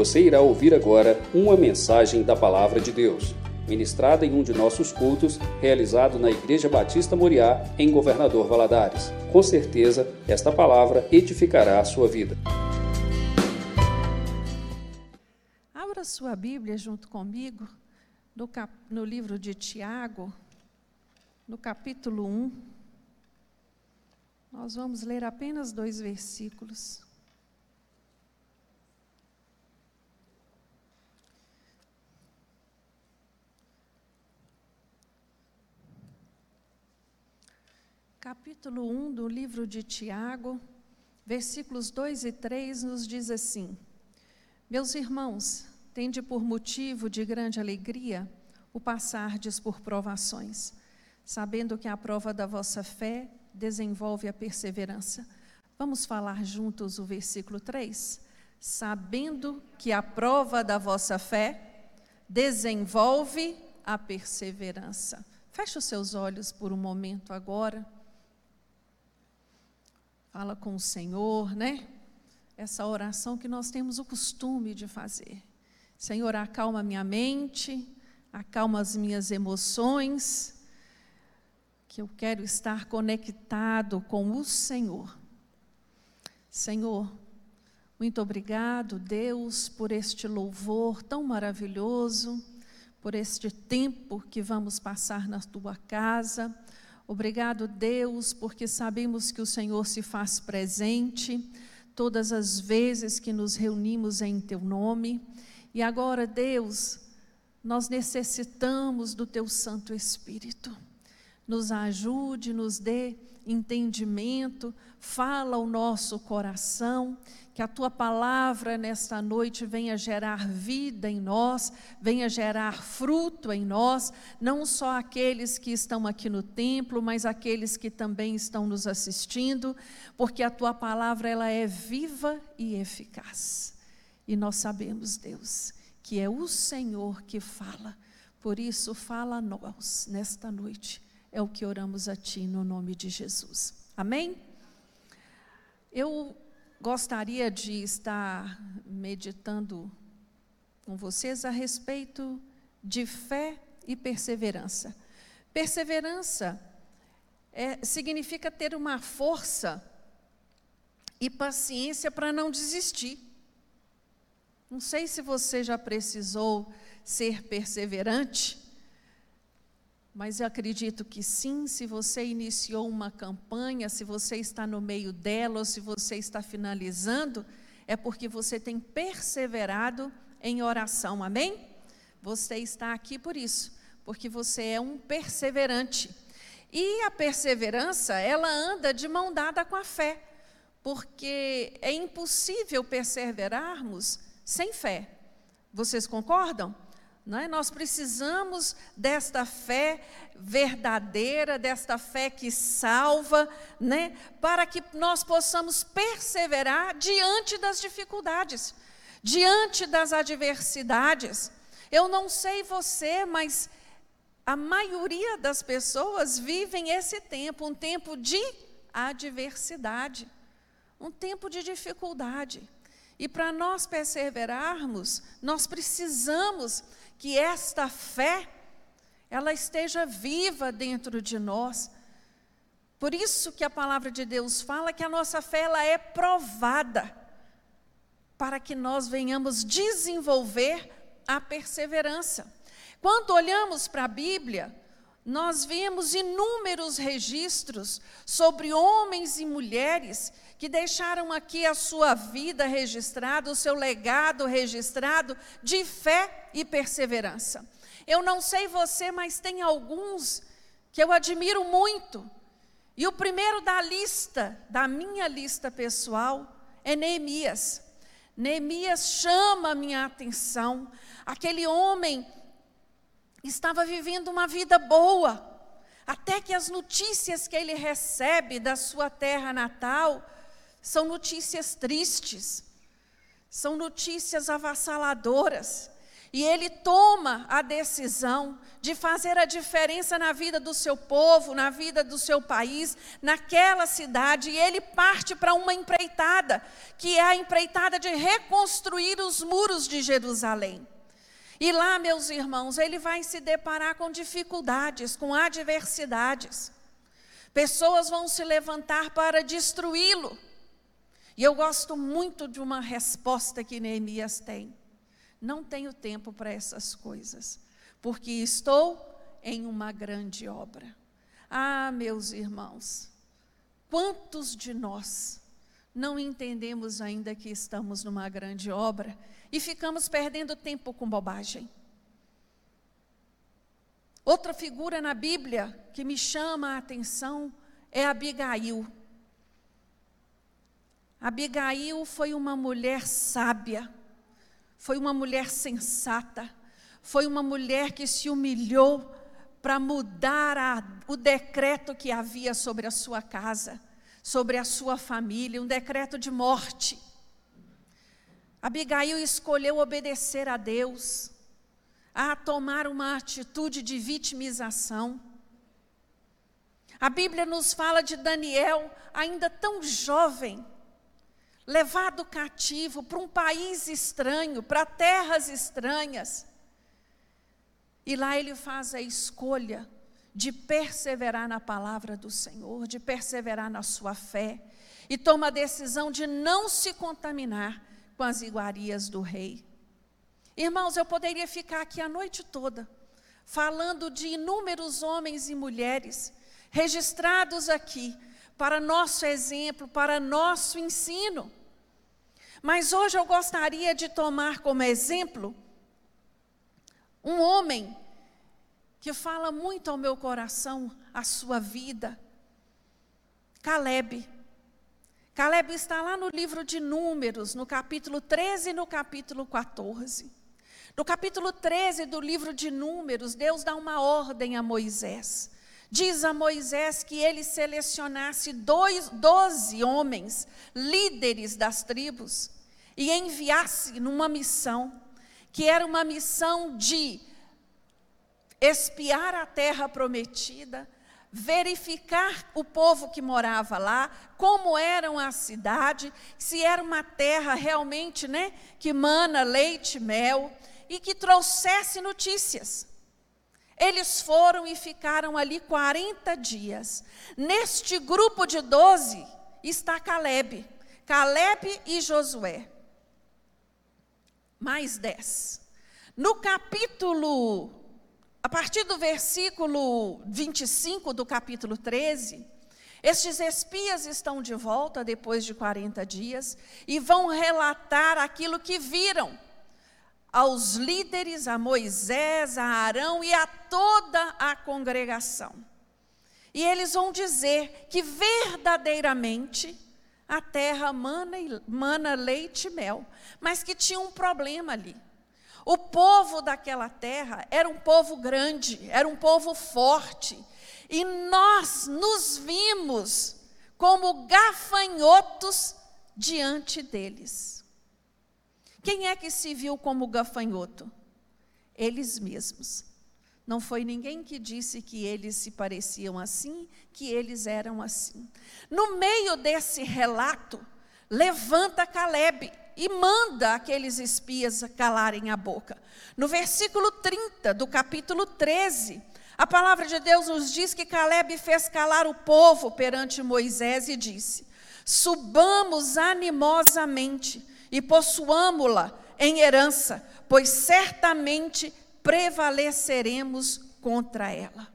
Você irá ouvir agora uma mensagem da Palavra de Deus, ministrada em um de nossos cultos, realizado na Igreja Batista Moriá, em Governador Valadares. Com certeza, esta palavra edificará a sua vida. Abra sua Bíblia junto comigo no, cap... no livro de Tiago, no capítulo 1. Nós vamos ler apenas dois versículos. Capítulo 1 do livro de Tiago, versículos 2 e 3 nos diz assim: Meus irmãos, tende por motivo de grande alegria o passardes por provações, sabendo que a prova da vossa fé desenvolve a perseverança. Vamos falar juntos o versículo 3? Sabendo que a prova da vossa fé desenvolve a perseverança. Feche os seus olhos por um momento agora fala com o Senhor, né? Essa oração que nós temos o costume de fazer. Senhor, acalma minha mente, acalma as minhas emoções, que eu quero estar conectado com o Senhor. Senhor, muito obrigado, Deus, por este louvor tão maravilhoso, por este tempo que vamos passar na tua casa Obrigado, Deus, porque sabemos que o Senhor se faz presente todas as vezes que nos reunimos em Teu nome. E agora, Deus, nós necessitamos do Teu Santo Espírito. Nos ajude, nos dê entendimento, fala o nosso coração, que a tua palavra nesta noite venha gerar vida em nós, venha gerar fruto em nós, não só aqueles que estão aqui no templo, mas aqueles que também estão nos assistindo, porque a tua palavra ela é viva e eficaz. E nós sabemos, Deus, que é o Senhor que fala. Por isso, fala a nós nesta noite. É o que oramos a Ti no nome de Jesus. Amém? Eu gostaria de estar meditando com vocês a respeito de fé e perseverança. Perseverança é, significa ter uma força e paciência para não desistir. Não sei se você já precisou ser perseverante, mas eu acredito que sim, se você iniciou uma campanha, se você está no meio dela ou se você está finalizando, é porque você tem perseverado em oração, amém? Você está aqui por isso, porque você é um perseverante. E a perseverança, ela anda de mão dada com a fé, porque é impossível perseverarmos sem fé. Vocês concordam? É? Nós precisamos desta fé verdadeira, desta fé que salva, né? para que nós possamos perseverar diante das dificuldades, diante das adversidades. Eu não sei você, mas a maioria das pessoas vivem esse tempo, um tempo de adversidade, um tempo de dificuldade. E para nós perseverarmos, nós precisamos que esta fé ela esteja viva dentro de nós. Por isso que a palavra de Deus fala que a nossa fé ela é provada para que nós venhamos desenvolver a perseverança. Quando olhamos para a Bíblia, nós vemos inúmeros registros sobre homens e mulheres que deixaram aqui a sua vida registrada, o seu legado registrado de fé e perseverança. Eu não sei você, mas tem alguns que eu admiro muito. E o primeiro da lista, da minha lista pessoal, é Neemias. Neemias chama a minha atenção. Aquele homem estava vivendo uma vida boa, até que as notícias que ele recebe da sua terra natal são notícias tristes, são notícias avassaladoras. E ele toma a decisão de fazer a diferença na vida do seu povo, na vida do seu país, naquela cidade, e ele parte para uma empreitada, que é a empreitada de reconstruir os muros de Jerusalém. E lá, meus irmãos, ele vai se deparar com dificuldades, com adversidades. Pessoas vão se levantar para destruí-lo. E eu gosto muito de uma resposta que Neemias tem. Não tenho tempo para essas coisas, porque estou em uma grande obra. Ah, meus irmãos, quantos de nós não entendemos ainda que estamos numa grande obra e ficamos perdendo tempo com bobagem? Outra figura na Bíblia que me chama a atenção é Abigail. Abigail foi uma mulher sábia, foi uma mulher sensata, foi uma mulher que se humilhou para mudar a, o decreto que havia sobre a sua casa, sobre a sua família, um decreto de morte. Abigail escolheu obedecer a Deus, a tomar uma atitude de vitimização. A Bíblia nos fala de Daniel, ainda tão jovem, levado cativo para um país estranho, para terras estranhas. E lá ele faz a escolha de perseverar na palavra do Senhor, de perseverar na sua fé, e toma a decisão de não se contaminar com as iguarias do rei. Irmãos, eu poderia ficar aqui a noite toda, falando de inúmeros homens e mulheres registrados aqui, para nosso exemplo, para nosso ensino. Mas hoje eu gostaria de tomar como exemplo um homem que fala muito ao meu coração, a sua vida, Caleb. Caleb está lá no livro de Números, no capítulo 13 e no capítulo 14. No capítulo 13 do livro de Números, Deus dá uma ordem a Moisés. Diz a Moisés que ele selecionasse dois, doze homens, líderes das tribos, e enviasse numa missão, que era uma missão de espiar a terra prometida, verificar o povo que morava lá, como eram a cidade, se era uma terra realmente, né, que mana leite e mel e que trouxesse notícias. Eles foram e ficaram ali 40 dias. Neste grupo de 12 está Caleb. Caleb e Josué. Mais 10. No capítulo, a partir do versículo 25 do capítulo 13, estes espias estão de volta depois de 40 dias e vão relatar aquilo que viram aos líderes, a Moisés, a Arão e a toda a congregação. E eles vão dizer que verdadeiramente a terra mana, mana leite e mel, mas que tinha um problema ali. O povo daquela terra era um povo grande, era um povo forte, e nós nos vimos como gafanhotos diante deles. Quem é que se viu como gafanhoto? Eles mesmos. Não foi ninguém que disse que eles se pareciam assim, que eles eram assim. No meio desse relato, levanta Caleb e manda aqueles espias calarem a boca. No versículo 30 do capítulo 13, a palavra de Deus nos diz que Caleb fez calar o povo perante Moisés e disse: Subamos animosamente e possuamo-la em herança, pois certamente prevaleceremos contra ela.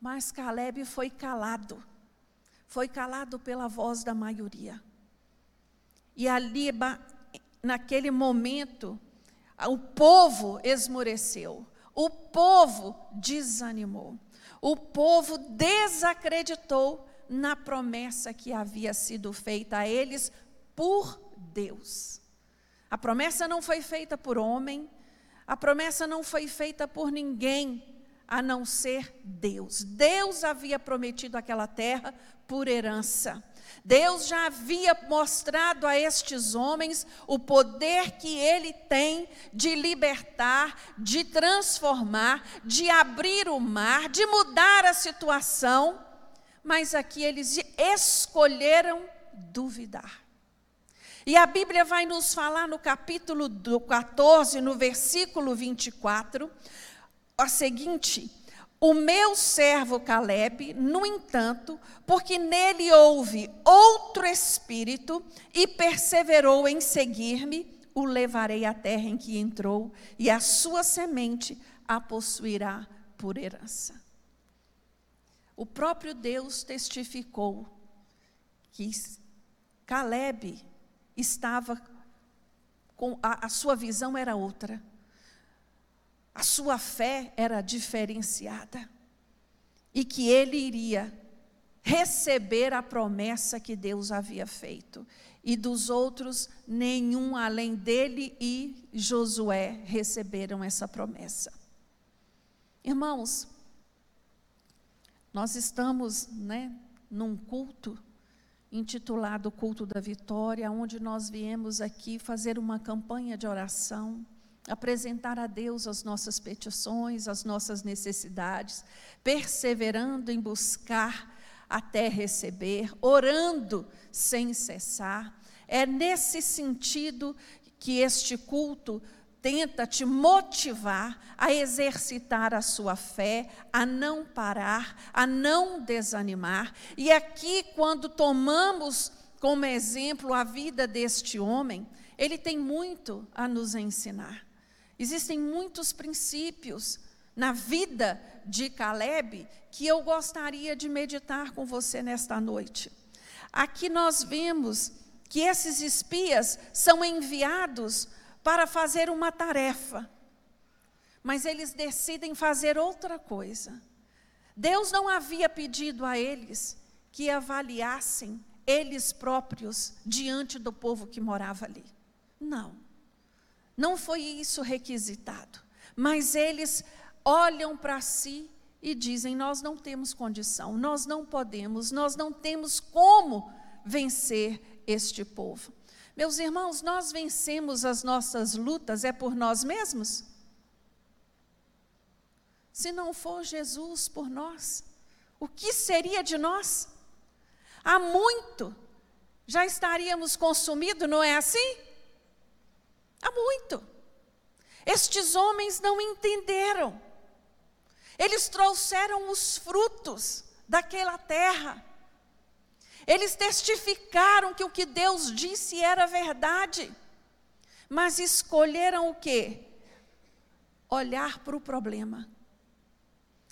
Mas Caleb foi calado, foi calado pela voz da maioria. E ali, naquele momento, o povo esmoreceu, o povo desanimou, o povo desacreditou na promessa que havia sido feita a eles por Deus. A promessa não foi feita por homem, a promessa não foi feita por ninguém a não ser Deus. Deus havia prometido aquela terra por herança. Deus já havia mostrado a estes homens o poder que ele tem de libertar, de transformar, de abrir o mar, de mudar a situação, mas aqui eles escolheram duvidar. E a Bíblia vai nos falar no capítulo 14, no versículo 24, a seguinte: O meu servo Caleb, no entanto, porque nele houve outro espírito e perseverou em seguir-me, o levarei à terra em que entrou, e a sua semente a possuirá por herança. O próprio Deus testificou que Caleb estava com a, a sua visão era outra. A sua fé era diferenciada. E que ele iria receber a promessa que Deus havia feito. E dos outros, nenhum além dele e Josué receberam essa promessa. Irmãos, nós estamos né, num culto intitulado Culto da Vitória, onde nós viemos aqui fazer uma campanha de oração, apresentar a Deus as nossas petições, as nossas necessidades, perseverando em buscar até receber, orando sem cessar. É nesse sentido que este culto tenta te motivar a exercitar a sua fé, a não parar, a não desanimar. E aqui, quando tomamos como exemplo a vida deste homem, ele tem muito a nos ensinar. Existem muitos princípios na vida de Caleb que eu gostaria de meditar com você nesta noite. Aqui nós vemos que esses espias são enviados para fazer uma tarefa, mas eles decidem fazer outra coisa. Deus não havia pedido a eles que avaliassem eles próprios diante do povo que morava ali. Não, não foi isso requisitado. Mas eles olham para si e dizem: Nós não temos condição, nós não podemos, nós não temos como vencer este povo. Meus irmãos, nós vencemos as nossas lutas é por nós mesmos? Se não for Jesus por nós, o que seria de nós? Há muito já estaríamos consumidos, não é assim? Há muito. Estes homens não entenderam. Eles trouxeram os frutos daquela terra. Eles testificaram que o que Deus disse era verdade, mas escolheram o quê? Olhar para o problema,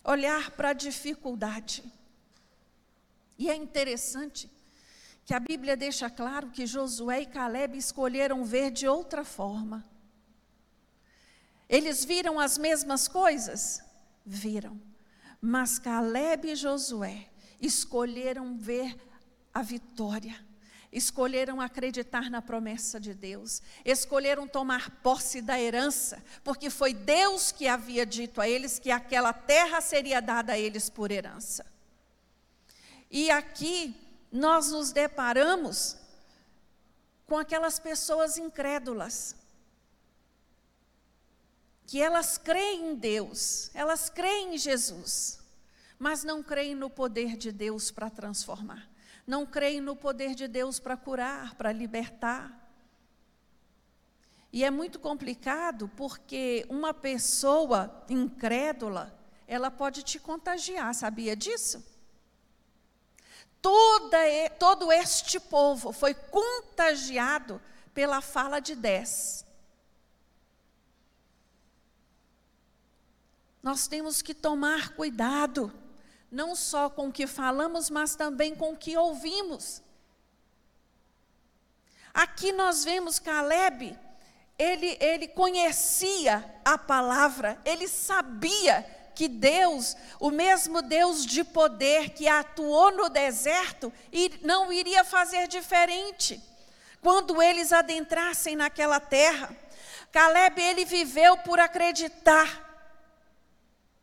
olhar para a dificuldade. E é interessante que a Bíblia deixa claro que Josué e Caleb escolheram ver de outra forma. Eles viram as mesmas coisas? Viram. Mas Caleb e Josué escolheram ver a vitória. Escolheram acreditar na promessa de Deus, escolheram tomar posse da herança, porque foi Deus que havia dito a eles que aquela terra seria dada a eles por herança. E aqui nós nos deparamos com aquelas pessoas incrédulas, que elas creem em Deus, elas creem em Jesus, mas não creem no poder de Deus para transformar não creem no poder de Deus para curar, para libertar. E é muito complicado porque uma pessoa incrédula, ela pode te contagiar, sabia disso? Toda, todo este povo foi contagiado pela fala de dez. Nós temos que tomar cuidado não só com o que falamos, mas também com o que ouvimos. Aqui nós vemos Caleb, ele, ele conhecia a palavra, ele sabia que Deus, o mesmo Deus de poder que atuou no deserto, não iria fazer diferente quando eles adentrassem naquela terra. Caleb, ele viveu por acreditar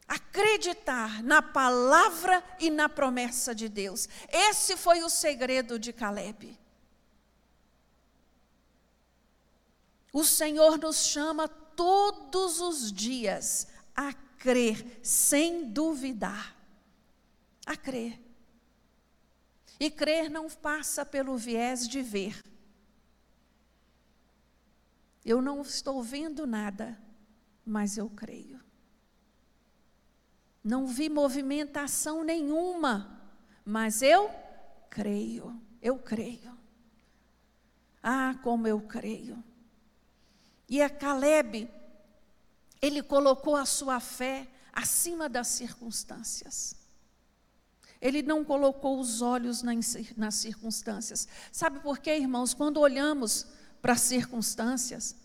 acreditar na palavra e na promessa de Deus. Esse foi o segredo de Caleb. O Senhor nos chama todos os dias a crer, sem duvidar. A crer. E crer não passa pelo viés de ver. Eu não estou vendo nada, mas eu creio. Não vi movimentação nenhuma, mas eu creio, eu creio. Ah, como eu creio. E a Caleb, ele colocou a sua fé acima das circunstâncias. Ele não colocou os olhos nas circunstâncias. Sabe por quê, irmãos? Quando olhamos para as circunstâncias,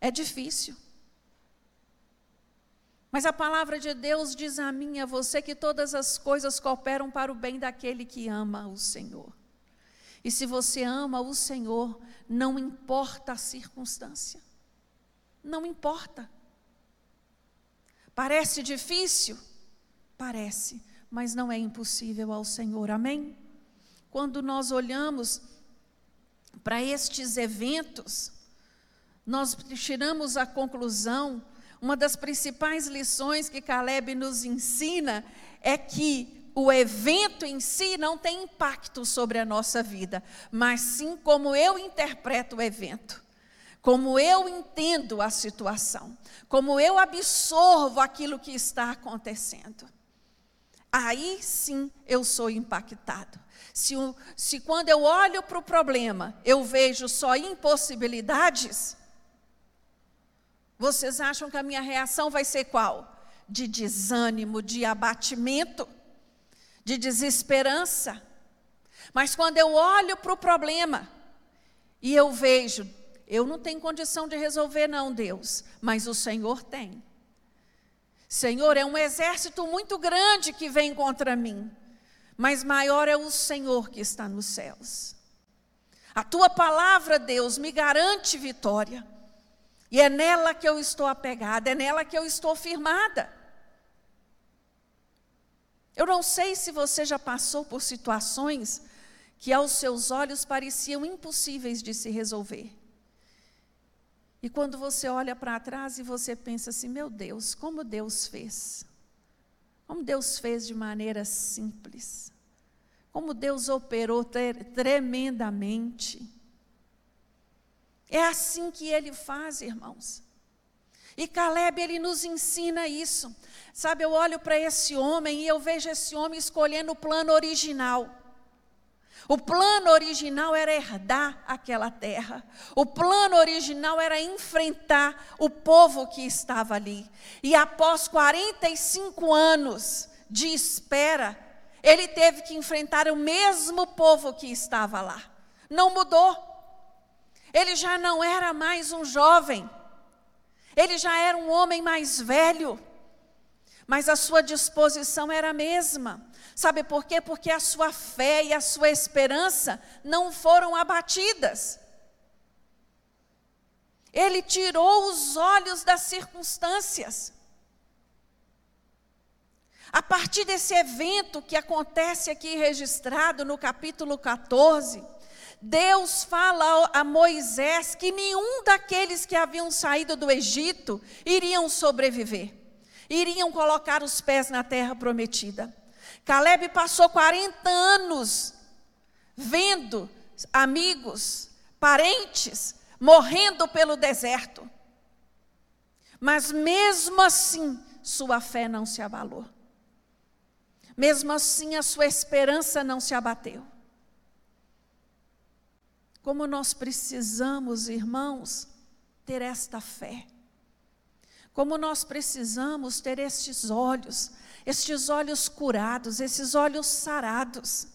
é difícil. Mas a palavra de Deus diz a mim a você que todas as coisas cooperam para o bem daquele que ama o Senhor. E se você ama o Senhor, não importa a circunstância. Não importa. Parece difícil? Parece, mas não é impossível ao Senhor. Amém? Quando nós olhamos para estes eventos, nós tiramos a conclusão uma das principais lições que Caleb nos ensina é que o evento em si não tem impacto sobre a nossa vida, mas sim como eu interpreto o evento, como eu entendo a situação, como eu absorvo aquilo que está acontecendo. Aí sim eu sou impactado. Se, se quando eu olho para o problema eu vejo só impossibilidades, vocês acham que a minha reação vai ser qual? De desânimo, de abatimento, de desesperança. Mas quando eu olho para o problema e eu vejo, eu não tenho condição de resolver, não, Deus, mas o Senhor tem. Senhor, é um exército muito grande que vem contra mim, mas maior é o Senhor que está nos céus. A tua palavra, Deus, me garante vitória. E é nela que eu estou apegada, é nela que eu estou firmada. Eu não sei se você já passou por situações que aos seus olhos pareciam impossíveis de se resolver. E quando você olha para trás e você pensa assim: meu Deus, como Deus fez? Como Deus fez de maneira simples? Como Deus operou tremendamente? É assim que ele faz, irmãos. E Caleb, ele nos ensina isso. Sabe, eu olho para esse homem e eu vejo esse homem escolhendo o plano original. O plano original era herdar aquela terra. O plano original era enfrentar o povo que estava ali. E após 45 anos de espera, ele teve que enfrentar o mesmo povo que estava lá. Não mudou. Ele já não era mais um jovem, ele já era um homem mais velho, mas a sua disposição era a mesma. Sabe por quê? Porque a sua fé e a sua esperança não foram abatidas. Ele tirou os olhos das circunstâncias. A partir desse evento que acontece aqui registrado no capítulo 14, Deus fala a Moisés que nenhum daqueles que haviam saído do Egito iriam sobreviver, iriam colocar os pés na terra prometida. Caleb passou 40 anos vendo amigos, parentes morrendo pelo deserto. Mas mesmo assim, sua fé não se abalou. Mesmo assim, a sua esperança não se abateu. Como nós precisamos, irmãos, ter esta fé. Como nós precisamos ter estes olhos, estes olhos curados, esses olhos sarados,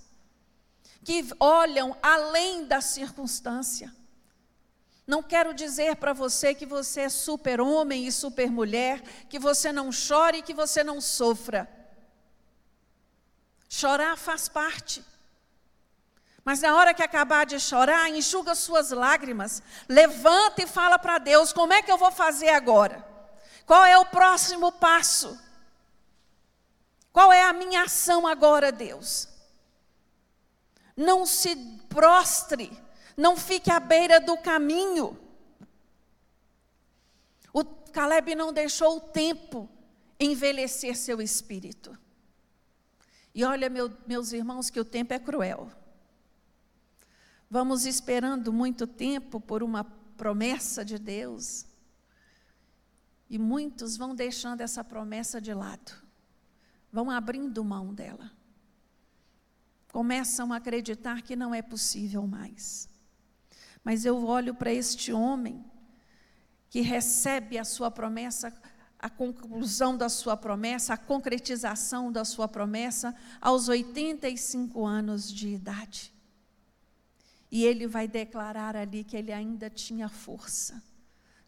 que olham além da circunstância. Não quero dizer para você que você é super-homem e super-mulher, que você não chore e que você não sofra. Chorar faz parte. Mas na hora que acabar de chorar, enxuga suas lágrimas, levanta e fala para Deus: como é que eu vou fazer agora? Qual é o próximo passo? Qual é a minha ação agora, Deus? Não se prostre, não fique à beira do caminho. O Caleb não deixou o tempo envelhecer seu espírito. E olha, meu, meus irmãos, que o tempo é cruel. Vamos esperando muito tempo por uma promessa de Deus. E muitos vão deixando essa promessa de lado, vão abrindo mão dela. Começam a acreditar que não é possível mais. Mas eu olho para este homem que recebe a sua promessa, a conclusão da sua promessa, a concretização da sua promessa aos 85 anos de idade. E ele vai declarar ali que ele ainda tinha força,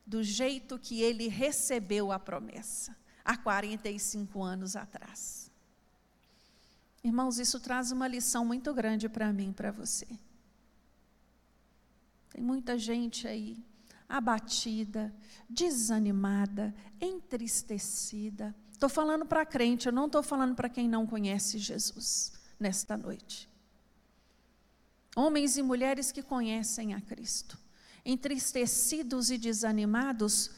do jeito que ele recebeu a promessa, há 45 anos atrás. Irmãos, isso traz uma lição muito grande para mim e para você. Tem muita gente aí abatida, desanimada, entristecida. Estou falando para crente, eu não estou falando para quem não conhece Jesus nesta noite. Homens e mulheres que conhecem a Cristo, entristecidos e desanimados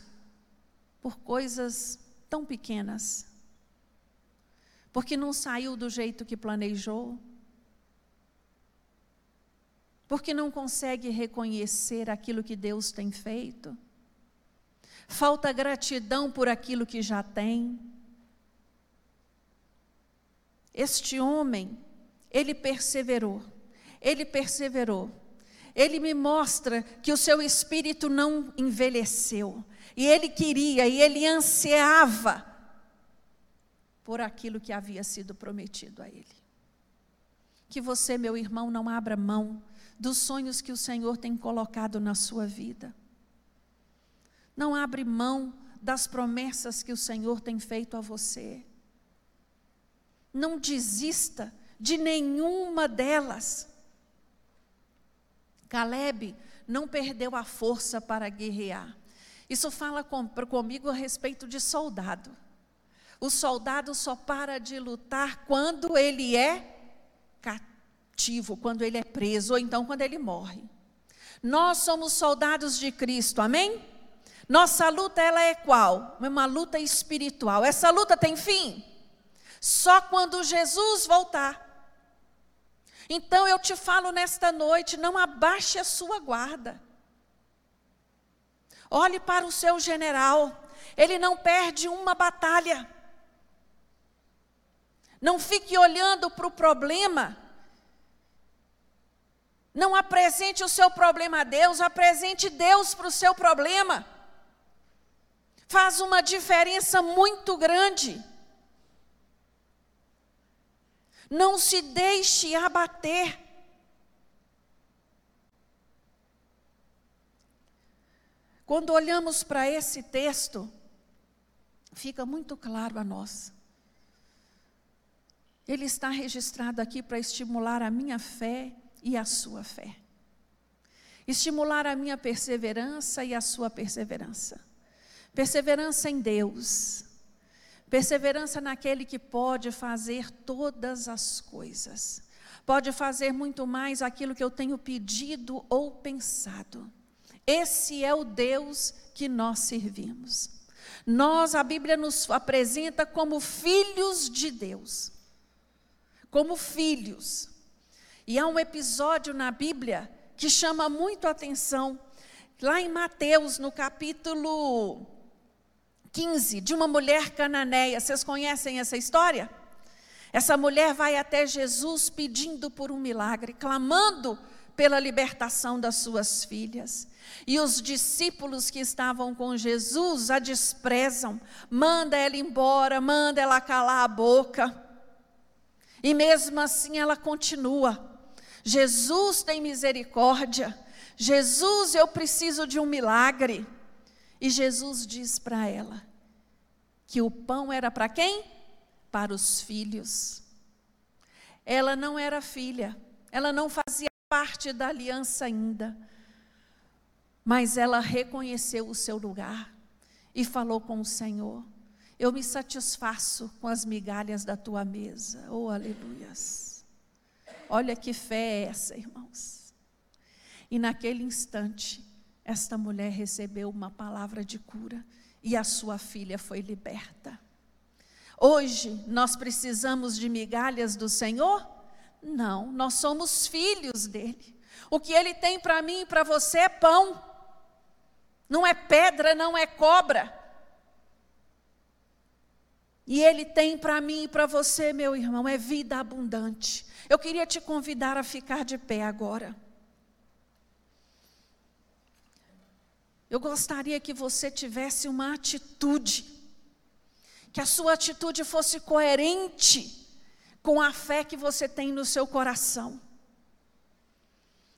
por coisas tão pequenas, porque não saiu do jeito que planejou, porque não consegue reconhecer aquilo que Deus tem feito, falta gratidão por aquilo que já tem. Este homem, ele perseverou ele perseverou. Ele me mostra que o seu espírito não envelheceu. E ele queria, e ele ansiava por aquilo que havia sido prometido a ele. Que você, meu irmão, não abra mão dos sonhos que o Senhor tem colocado na sua vida. Não abre mão das promessas que o Senhor tem feito a você. Não desista de nenhuma delas. Caleb não perdeu a força para guerrear. Isso fala com, comigo a respeito de soldado. O soldado só para de lutar quando ele é cativo, quando ele é preso, ou então quando ele morre. Nós somos soldados de Cristo, amém? Nossa luta ela é qual? Uma luta espiritual. Essa luta tem fim? Só quando Jesus voltar. Então eu te falo nesta noite: não abaixe a sua guarda. Olhe para o seu general, ele não perde uma batalha. Não fique olhando para o problema. Não apresente o seu problema a Deus, apresente Deus para o seu problema. Faz uma diferença muito grande. Não se deixe abater. Quando olhamos para esse texto, fica muito claro a nós. Ele está registrado aqui para estimular a minha fé e a sua fé. Estimular a minha perseverança e a sua perseverança. Perseverança em Deus, Perseverança naquele que pode fazer todas as coisas. Pode fazer muito mais aquilo que eu tenho pedido ou pensado. Esse é o Deus que nós servimos. Nós, a Bíblia nos apresenta como filhos de Deus. Como filhos. E há um episódio na Bíblia que chama muito a atenção. Lá em Mateus, no capítulo 15, de uma mulher cananeia. Vocês conhecem essa história? Essa mulher vai até Jesus pedindo por um milagre, clamando pela libertação das suas filhas. E os discípulos que estavam com Jesus a desprezam, manda ela embora, manda ela calar a boca. E mesmo assim ela continua. Jesus tem misericórdia. Jesus, eu preciso de um milagre. E Jesus diz para ela que o pão era para quem? Para os filhos. Ela não era filha, ela não fazia parte da aliança ainda, mas ela reconheceu o seu lugar. e falou com o Senhor: Eu me satisfaço com as migalhas da tua mesa. Oh, aleluias. Olha que fé é essa, irmãos. E naquele instante, esta mulher recebeu uma palavra de cura e a sua filha foi liberta. Hoje nós precisamos de migalhas do Senhor? Não, nós somos filhos dele. O que ele tem para mim e para você é pão. Não é pedra, não é cobra. E ele tem para mim e para você, meu irmão, é vida abundante. Eu queria te convidar a ficar de pé agora. Eu gostaria que você tivesse uma atitude, que a sua atitude fosse coerente com a fé que você tem no seu coração.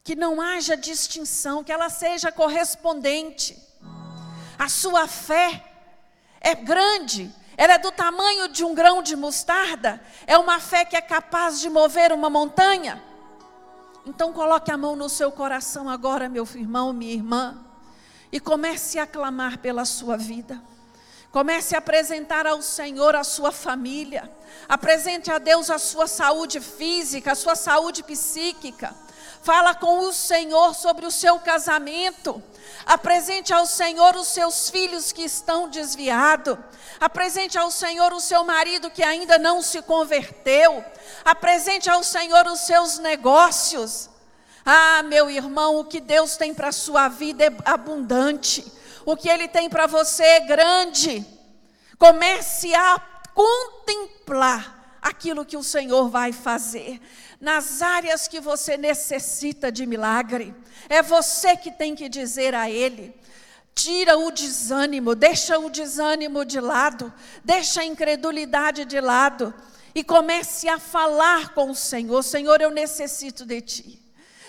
Que não haja distinção, que ela seja correspondente. A sua fé é grande, ela é do tamanho de um grão de mostarda, é uma fé que é capaz de mover uma montanha. Então coloque a mão no seu coração agora, meu irmão, minha irmã e comece a clamar pela sua vida. Comece a apresentar ao Senhor a sua família. Apresente a Deus a sua saúde física, a sua saúde psíquica. Fala com o Senhor sobre o seu casamento. Apresente ao Senhor os seus filhos que estão desviados. Apresente ao Senhor o seu marido que ainda não se converteu. Apresente ao Senhor os seus negócios. Ah, meu irmão, o que Deus tem para a sua vida é abundante. O que Ele tem para você é grande. Comece a contemplar aquilo que o Senhor vai fazer. Nas áreas que você necessita de milagre, é você que tem que dizer a Ele. Tira o desânimo, deixa o desânimo de lado, deixa a incredulidade de lado e comece a falar com o Senhor: Senhor, eu necessito de Ti.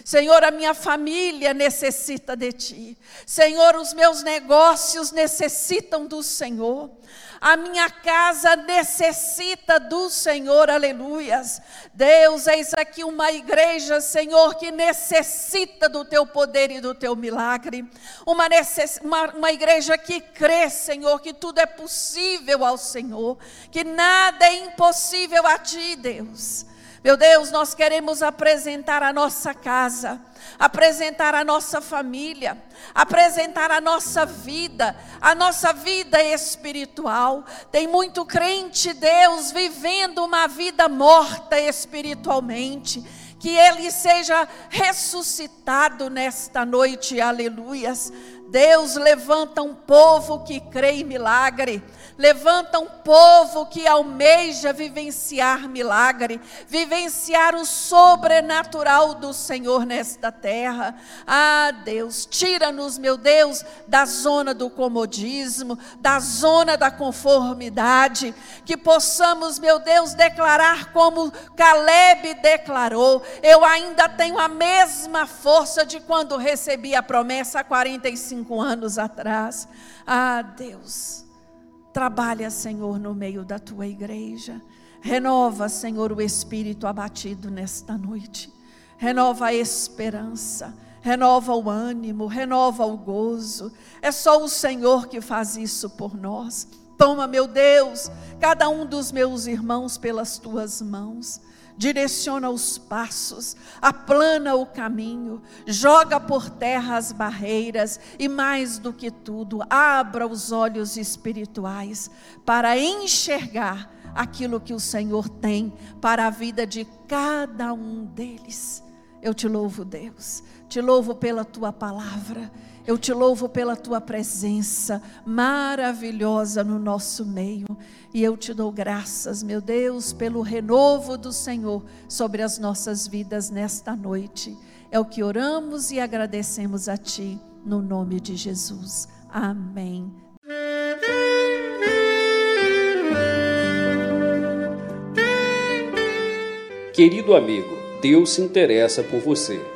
Senhor, a minha família necessita de Ti. Senhor, os meus negócios necessitam do Senhor. A minha casa necessita do Senhor, aleluias. Deus, eis aqui uma igreja, Senhor, que necessita do Teu poder e do Teu milagre. Uma, necess... uma, uma igreja que crê, Senhor, que tudo é possível ao Senhor, que nada é impossível a Ti, Deus. Meu Deus, nós queremos apresentar a nossa casa, apresentar a nossa família, apresentar a nossa vida, a nossa vida espiritual. Tem muito crente, Deus, vivendo uma vida morta espiritualmente. Que ele seja ressuscitado nesta noite, aleluias. Deus levanta um povo que crê em milagre. Levanta um povo que almeja vivenciar milagre, vivenciar o sobrenatural do Senhor nesta terra. Ah, Deus, tira-nos, meu Deus, da zona do comodismo, da zona da conformidade, que possamos, meu Deus, declarar como Caleb declarou: Eu ainda tenho a mesma força de quando recebi a promessa há 45 anos atrás. Ah, Deus. Trabalha, Senhor, no meio da tua igreja. Renova, Senhor, o espírito abatido nesta noite. Renova a esperança, renova o ânimo, renova o gozo. É só o Senhor que faz isso por nós. Toma, meu Deus, cada um dos meus irmãos pelas tuas mãos direciona os passos, aplana o caminho, joga por terra as barreiras e, mais do que tudo, abra os olhos espirituais para enxergar aquilo que o Senhor tem para a vida de cada um deles. Eu te louvo, Deus, te louvo pela tua palavra. Eu te louvo pela tua presença maravilhosa no nosso meio. E eu te dou graças, meu Deus, pelo renovo do Senhor sobre as nossas vidas nesta noite. É o que oramos e agradecemos a Ti, no nome de Jesus. Amém. Querido amigo, Deus se interessa por você.